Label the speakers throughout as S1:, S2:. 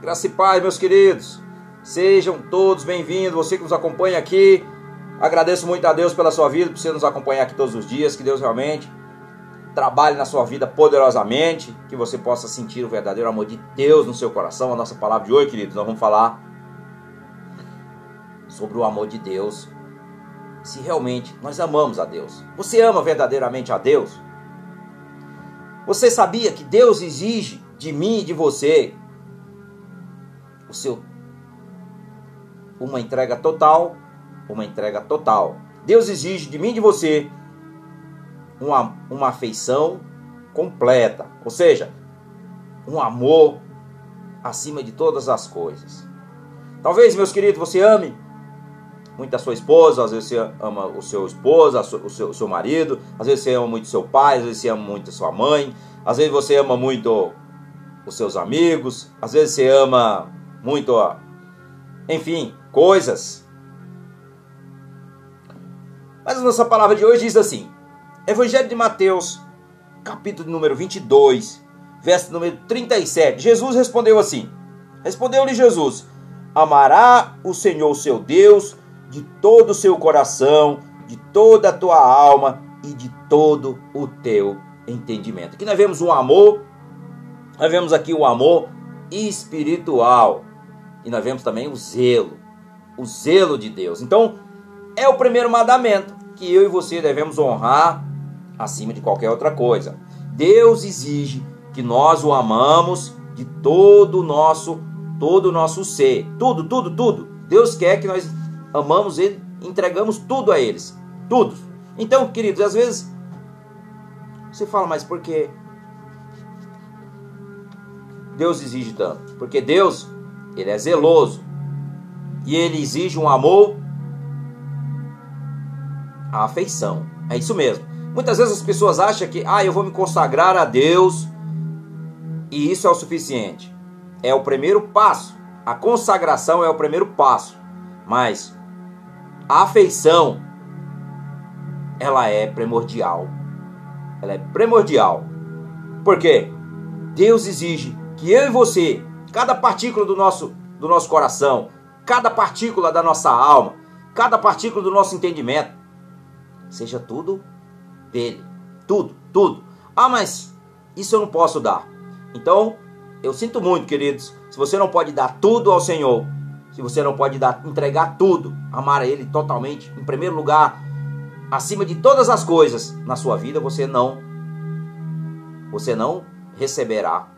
S1: Graça e paz, meus queridos. Sejam todos bem-vindos. Você que nos acompanha aqui, agradeço muito a Deus pela sua vida, por você nos acompanhar aqui todos os dias. Que Deus realmente trabalhe na sua vida poderosamente, que você possa sentir o verdadeiro amor de Deus no seu coração. A nossa palavra de hoje, queridos, nós vamos falar sobre o amor de Deus. Se realmente nós amamos a Deus. Você ama verdadeiramente a Deus? Você sabia que Deus exige de mim e de você o seu uma entrega total, uma entrega total. Deus exige de mim e de você uma, uma afeição completa, ou seja, um amor acima de todas as coisas. Talvez, meus queridos, você ame muito a sua esposa, às vezes você ama o seu esposo, o seu, o seu marido, às vezes você ama muito seu pai, às vezes você ama muito a sua mãe, às vezes você ama muito os seus amigos, às vezes você ama muito, enfim, coisas. Mas a nossa palavra de hoje diz assim: Evangelho de Mateus, capítulo número 22, verso número 37. Jesus respondeu assim: Respondeu-lhe Jesus: Amará o Senhor seu Deus de todo o seu coração, de toda a tua alma e de todo o teu entendimento. Aqui nós vemos um amor, nós vemos aqui o amor espiritual e nós vemos também o zelo, o zelo de Deus. Então, é o primeiro mandamento que eu e você devemos honrar acima de qualquer outra coisa. Deus exige que nós o amamos de todo o nosso, todo o nosso ser, tudo, tudo, tudo. Deus quer que nós amamos ele, entregamos tudo a eles, tudo. Então, queridos, às vezes você fala, mas por que Deus exige tanto? Porque Deus, ele é zeloso e ele exige um amor, a afeição. É isso mesmo. Muitas vezes as pessoas acham que, ah, eu vou me consagrar a Deus e isso é o suficiente. É o primeiro passo. A consagração é o primeiro passo. Mas a afeição ela é primordial. Ela é primordial. Por quê? Deus exige que eu e você, cada partícula do nosso do nosso coração, cada partícula da nossa alma, cada partícula do nosso entendimento, seja tudo dele. Tudo, tudo. Ah, mas isso eu não posso dar. Então, eu sinto muito, queridos, se você não pode dar tudo ao Senhor, se você não pode dar, entregar tudo, amar a Ele totalmente, em primeiro lugar, acima de todas as coisas na sua vida, você não, você não receberá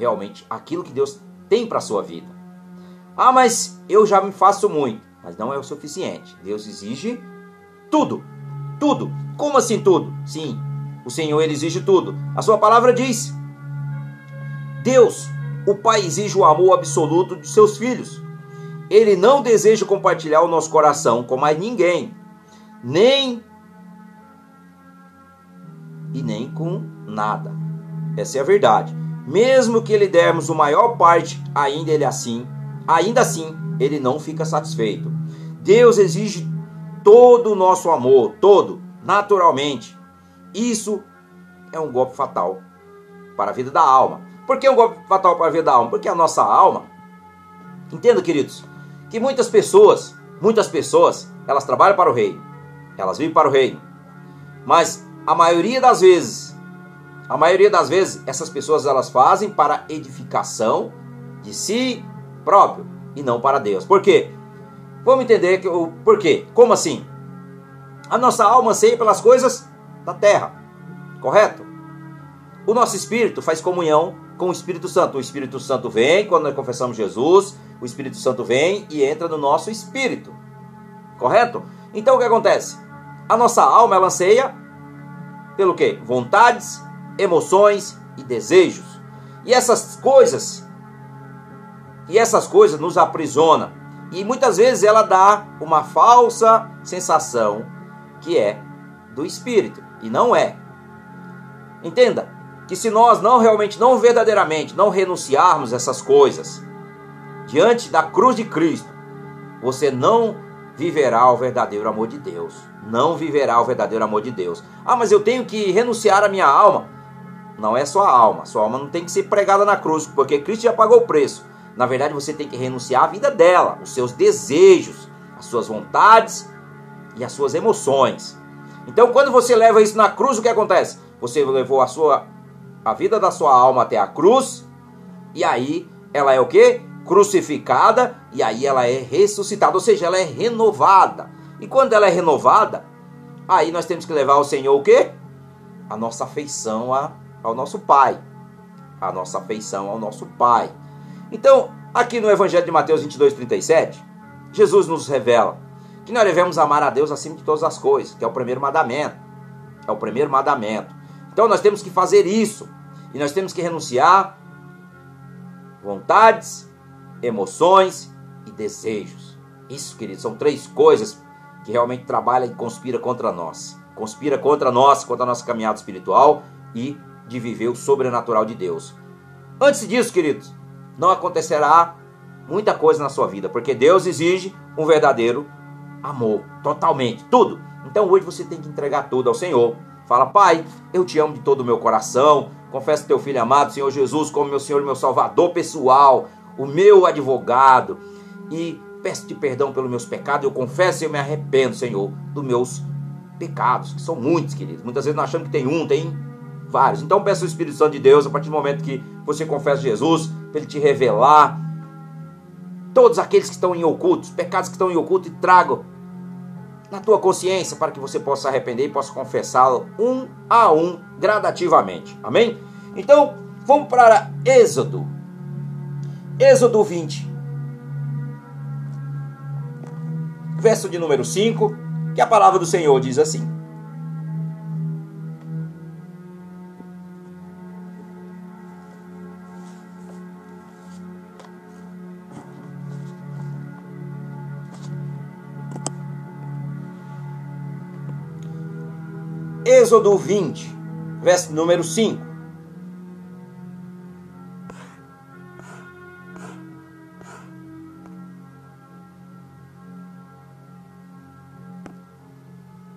S1: realmente aquilo que Deus tem para a sua vida. Ah, mas eu já me faço muito, mas não é o suficiente. Deus exige tudo, tudo. Como assim tudo? Sim, o Senhor ele exige tudo. A sua palavra diz: Deus, o Pai exige o amor absoluto de seus filhos. Ele não deseja compartilhar o nosso coração com mais ninguém, nem e nem com nada. Essa é a verdade. Mesmo que lhe dermos a maior parte, ainda ele assim, ainda assim, ele não fica satisfeito. Deus exige todo o nosso amor, todo, naturalmente. Isso é um golpe fatal para a vida da alma. Por que um golpe fatal para a vida da alma? Porque a nossa alma, entenda, queridos, que muitas pessoas, muitas pessoas, elas trabalham para o rei, elas vivem para o rei, mas a maioria das vezes, a maioria das vezes, essas pessoas elas fazem para edificação de si próprio e não para Deus. Por quê? Vamos entender que o porquê. Como assim? A nossa alma anseia pelas coisas da terra, correto? O nosso espírito faz comunhão com o Espírito Santo. O Espírito Santo vem quando nós confessamos Jesus, o Espírito Santo vem e entra no nosso espírito. Correto? Então o que acontece? A nossa alma ela anseia pelo quê? Vontades, emoções e desejos. E essas coisas e essas coisas nos aprisiona. E muitas vezes ela dá uma falsa sensação que é do espírito e não é. Entenda que se nós não realmente, não verdadeiramente, não renunciarmos essas coisas, diante da cruz de Cristo, você não viverá o verdadeiro amor de Deus. Não viverá o verdadeiro amor de Deus. Ah, mas eu tenho que renunciar à minha alma. Não é sua alma. Sua alma não tem que ser pregada na cruz, porque Cristo já pagou o preço. Na verdade, você tem que renunciar à vida dela, os seus desejos, as suas vontades e as suas emoções. Então, quando você leva isso na cruz, o que acontece? Você levou a sua a vida da sua alma até a cruz, e aí ela é o que? Crucificada, e aí ela é ressuscitada, ou seja, ela é renovada. E quando ela é renovada, aí nós temos que levar ao Senhor o quê? A nossa afeição a, ao nosso Pai. A nossa afeição ao nosso Pai. Então, aqui no Evangelho de Mateus 22, 37, Jesus nos revela que nós devemos amar a Deus acima de todas as coisas, que é o primeiro mandamento. É o primeiro mandamento. Então nós temos que fazer isso. E nós temos que renunciar vontades, emoções e desejos. Isso, queridos, são três coisas que realmente trabalha e conspira contra nós. Conspira contra nós, contra a nossa caminhada espiritual e de viver o sobrenatural de Deus. Antes disso, queridos, não acontecerá muita coisa na sua vida, porque Deus exige um verdadeiro amor, totalmente, tudo. Então hoje você tem que entregar tudo ao Senhor. Fala, Pai, eu te amo de todo o meu coração. Confesso teu filho amado, Senhor Jesus, como meu Senhor e meu Salvador pessoal, o meu advogado. E peço-te perdão pelos meus pecados. Eu confesso e eu me arrependo, Senhor, dos meus pecados, que são muitos, queridos. Muitas vezes nós achamos que tem um, tem vários. Então peço o Espírito Santo de Deus, a partir do momento que você confessa Jesus, para ele te revelar todos aqueles que estão em ocultos, pecados que estão em oculto e trago na tua consciência para que você possa arrepender e possa confessá-lo um a um gradativamente. Amém? Então, vamos para Êxodo. Êxodo 20. Verso de número 5, que a palavra do Senhor diz assim: Êxodo 20, verso número 5.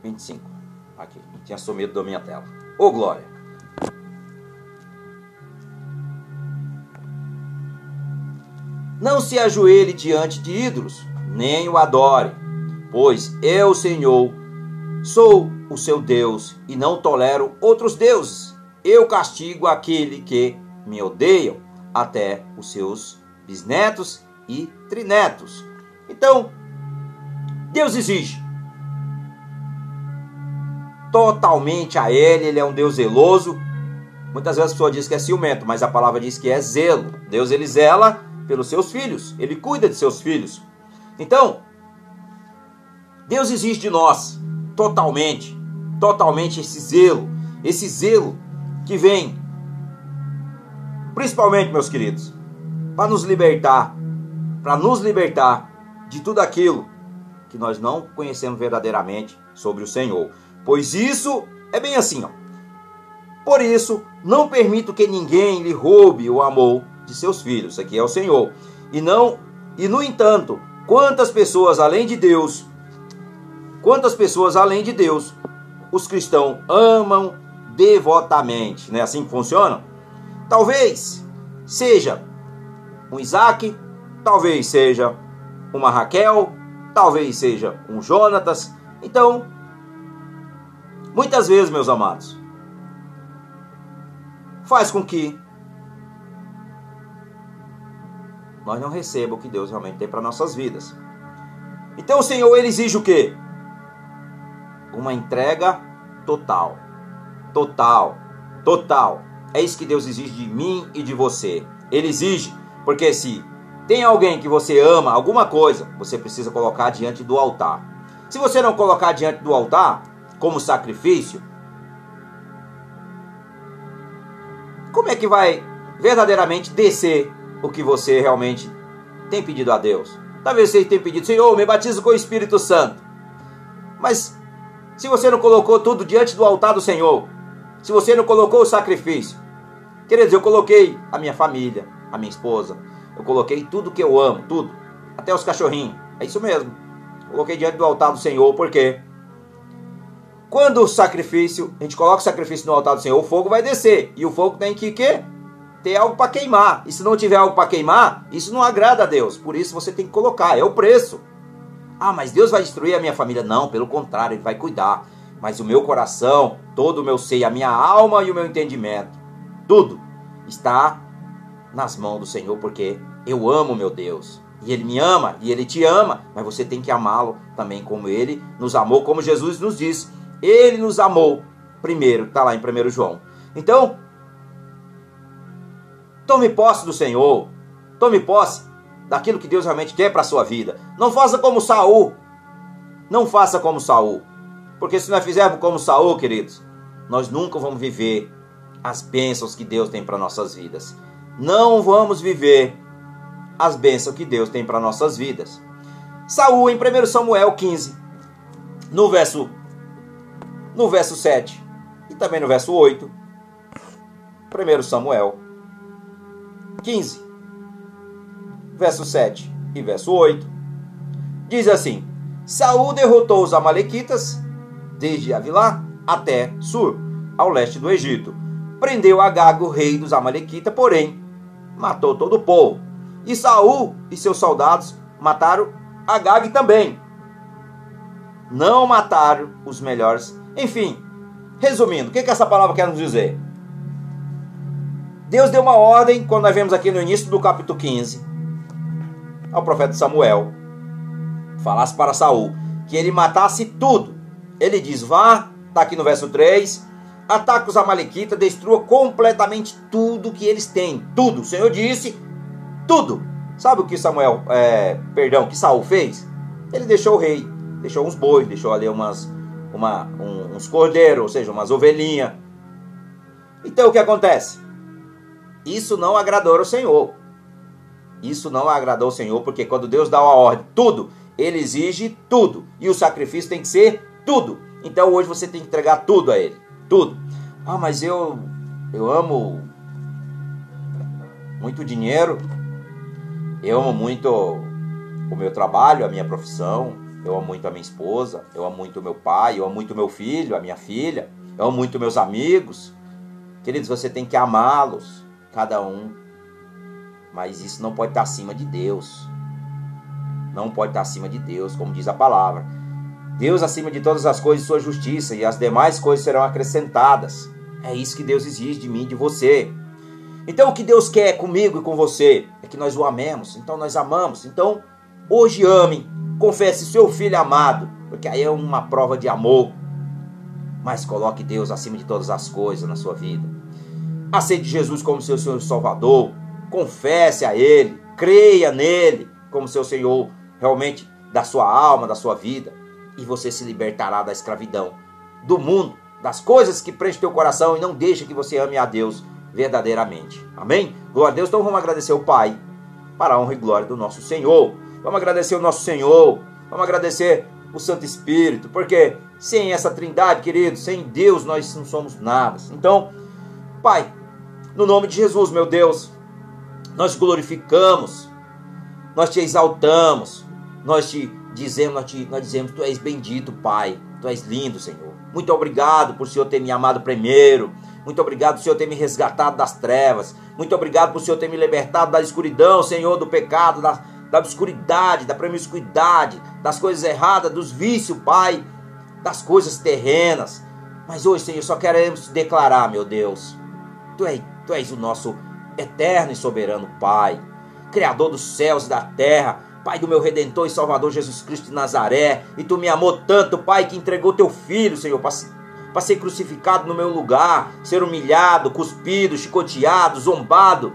S1: Vinte e cinco. Aqui, tinha sumido da minha tela. Ô glória! Não se ajoelhe diante de ídolos, nem o adore, pois eu, Senhor, sou o seu Deus e não tolero outros deuses. Eu castigo aquele que me odeiam, até os seus bisnetos e trinetos. Então, Deus exige totalmente a Ele, Ele é um Deus zeloso. Muitas vezes a pessoa diz que é ciumento, mas a palavra diz que é zelo. Deus ele zela pelos seus filhos, ele cuida de seus filhos. Então, Deus exige de nós totalmente totalmente esse zelo, esse zelo que vem, principalmente, meus queridos, para nos libertar, para nos libertar de tudo aquilo que nós não conhecemos verdadeiramente sobre o Senhor. Pois isso é bem assim, ó. Por isso, não permito que ninguém lhe roube o amor de seus filhos. Aqui é o Senhor. E não, e no entanto, quantas pessoas além de Deus, quantas pessoas além de Deus os cristãos amam devotamente. Não é assim que funciona? Talvez seja um Isaac, talvez seja uma Raquel, talvez seja um Jonatas. Então, muitas vezes, meus amados, faz com que nós não recebamos o que Deus realmente tem para nossas vidas. Então o Senhor ele exige o quê? Uma entrega total. Total. Total. É isso que Deus exige de mim e de você. Ele exige, porque se tem alguém que você ama, alguma coisa, você precisa colocar diante do altar. Se você não colocar diante do altar, como sacrifício, como é que vai verdadeiramente descer o que você realmente tem pedido a Deus? Talvez você tenha pedido, Senhor, me batiza com o Espírito Santo. Mas se você não colocou tudo diante do altar do Senhor, se você não colocou o sacrifício, queridos, eu coloquei a minha família, a minha esposa, eu coloquei tudo que eu amo, tudo, até os cachorrinhos, é isso mesmo. Coloquei diante do altar do Senhor, porque quando o sacrifício, a gente coloca o sacrifício no altar do Senhor, o fogo vai descer, e o fogo tem que quê? ter algo para queimar. E se não tiver algo para queimar, isso não agrada a Deus. Por isso você tem que colocar, é o preço. Ah, mas Deus vai destruir a minha família? Não, pelo contrário, Ele vai cuidar. Mas o meu coração, todo o meu ser, a minha alma e o meu entendimento, tudo está nas mãos do Senhor, porque eu amo meu Deus. E Ele me ama, e Ele te ama, mas você tem que amá-lo também como Ele nos amou, como Jesus nos disse. Ele nos amou primeiro, está lá em 1 João. Então, tome posse do Senhor, tome posse daquilo que Deus realmente quer para a sua vida. Não faça como Saul. Não faça como Saul. Porque se nós fizermos como Saul, queridos, nós nunca vamos viver as bênçãos que Deus tem para nossas vidas. Não vamos viver as bênçãos que Deus tem para nossas vidas. Saul em 1 Samuel 15, no verso no verso 7 e também no verso 8. 1 Samuel 15 verso 7 e verso 8, diz assim: Saul derrotou os amalequitas desde Avilá até Sur, ao leste do Egito. Prendeu Agag, o rei dos amalequitas, porém matou todo o povo. E Saul e seus soldados mataram Agag também. Não mataram os melhores. Enfim, resumindo, o que, que essa palavra quer nos dizer? Deus deu uma ordem, quando nós vemos aqui no início do capítulo 15, ao profeta Samuel, falasse para Saul que ele matasse tudo. Ele diz: Vá, está aqui no verso 3, ataque os Amalequitas, destrua completamente tudo que eles têm. Tudo. O Senhor disse: tudo. Sabe o que Samuel, é, perdão, que Saul fez? Ele deixou o rei, deixou uns bois, deixou ali umas, uma, um, uns cordeiros, ou seja, umas ovelhinhas. Então o que acontece? Isso não agradou ao Senhor. Isso não agradou ao Senhor, porque quando Deus dá uma ordem, tudo, ele exige tudo. E o sacrifício tem que ser tudo. Então hoje você tem que entregar tudo a ele. Tudo. Ah, mas eu eu amo muito dinheiro. Eu amo muito o meu trabalho, a minha profissão. Eu amo muito a minha esposa. Eu amo muito o meu pai. Eu amo muito o meu filho, a minha filha. Eu amo muito meus amigos. Queridos, você tem que amá-los, cada um mas isso não pode estar acima de Deus. Não pode estar acima de Deus, como diz a palavra. Deus acima de todas as coisas, sua justiça, e as demais coisas serão acrescentadas. É isso que Deus exige de mim de você. Então o que Deus quer comigo e com você é que nós o amemos. Então nós amamos. Então hoje ame, confesse seu filho amado, porque aí é uma prova de amor. Mas coloque Deus acima de todas as coisas na sua vida. Aceite Jesus como seu Senhor e Salvador confesse a Ele, creia nele como seu Senhor realmente da sua alma, da sua vida, e você se libertará da escravidão, do mundo, das coisas que preenchem teu coração e não deixa que você ame a Deus verdadeiramente. Amém? Glória a Deus. Então vamos agradecer o Pai para a honra e glória do nosso Senhor. Vamos agradecer o nosso Senhor. Vamos agradecer o Santo Espírito, porque sem essa trindade, querido, sem Deus nós não somos nada. Então, Pai, no nome de Jesus, meu Deus, nós glorificamos, nós te exaltamos, nós te dizemos, nós, te, nós dizemos, Tu és bendito, Pai, Tu és lindo, Senhor. Muito obrigado por o Senhor ter me amado primeiro. Muito obrigado por o Senhor ter me resgatado das trevas. Muito obrigado por o Senhor ter me libertado da escuridão, Senhor, do pecado, da, da obscuridade, da promiscuidade, das coisas erradas, dos vícios, Pai, das coisas terrenas. Mas hoje, Senhor, só queremos declarar, meu Deus, Tu és, tu és o nosso eterno e soberano Pai, Criador dos céus e da terra, Pai do meu Redentor e Salvador Jesus Cristo de Nazaré, e Tu me amou tanto, Pai, que entregou Teu Filho, Senhor, para ser crucificado no meu lugar, ser humilhado, cuspido, chicoteado, zombado,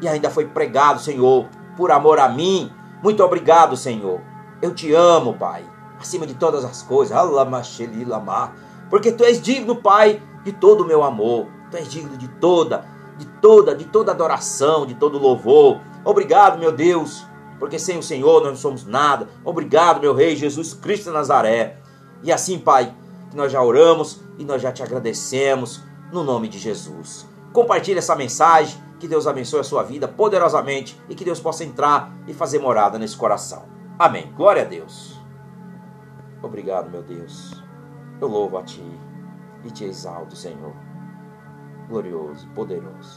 S1: e ainda foi pregado, Senhor, por amor a mim. Muito obrigado, Senhor. Eu te amo, Pai, acima de todas as coisas. Porque Tu és digno, Pai, de todo o meu amor. Tu és digno de toda toda, de toda adoração, de todo louvor. Obrigado, meu Deus, porque sem o Senhor nós não somos nada. Obrigado, meu Rei Jesus Cristo de Nazaré. E assim, Pai, que nós já oramos e nós já te agradecemos no nome de Jesus. Compartilhe essa mensagem, que Deus abençoe a sua vida poderosamente e que Deus possa entrar e fazer morada nesse coração. Amém. Glória a Deus. Obrigado, meu Deus. Eu louvo a Ti e te exalto, Senhor glorioso, poderoso.